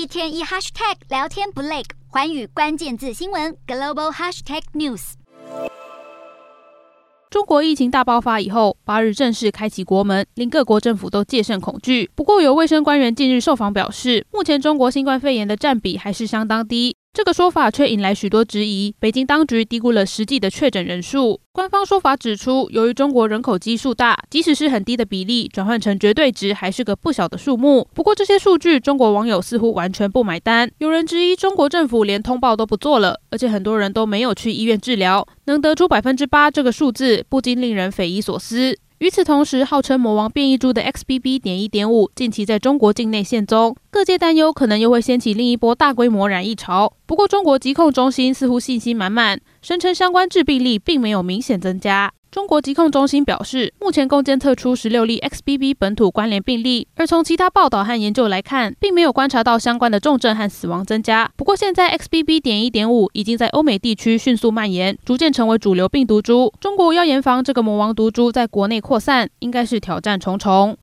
一天一 hashtag 聊天不累，环宇关键字新闻 global hashtag news。中国疫情大爆发以后，八日正式开启国门，令各国政府都戒慎恐惧。不过，有卫生官员近日受访表示，目前中国新冠肺炎的占比还是相当低。这个说法却引来许多质疑。北京当局低估了实际的确诊人数。官方说法指出，由于中国人口基数大，即使是很低的比例，转换成绝对值还是个不小的数目。不过，这些数据中国网友似乎完全不买单。有人质疑中国政府连通报都不做了，而且很多人都没有去医院治疗。能得出百分之八这个数字，不禁令人匪夷所思。与此同时，号称魔王变异株的 XBB. 点一点五近期在中国境内现踪，各界担忧可能又会掀起另一波大规模染疫潮。不过，中国疾控中心似乎信心满满，声称相关致病力并没有明显增加。中国疾控中心表示，目前共监测出十六例 XBB 本土关联病例，而从其他报道和研究来看，并没有观察到相关的重症和死亡增加。不过，现在 XBB. 点一点五已经在欧美地区迅速蔓延，逐渐成为主流病毒株。中国要严防这个魔王毒株在国内扩散，应该是挑战重重。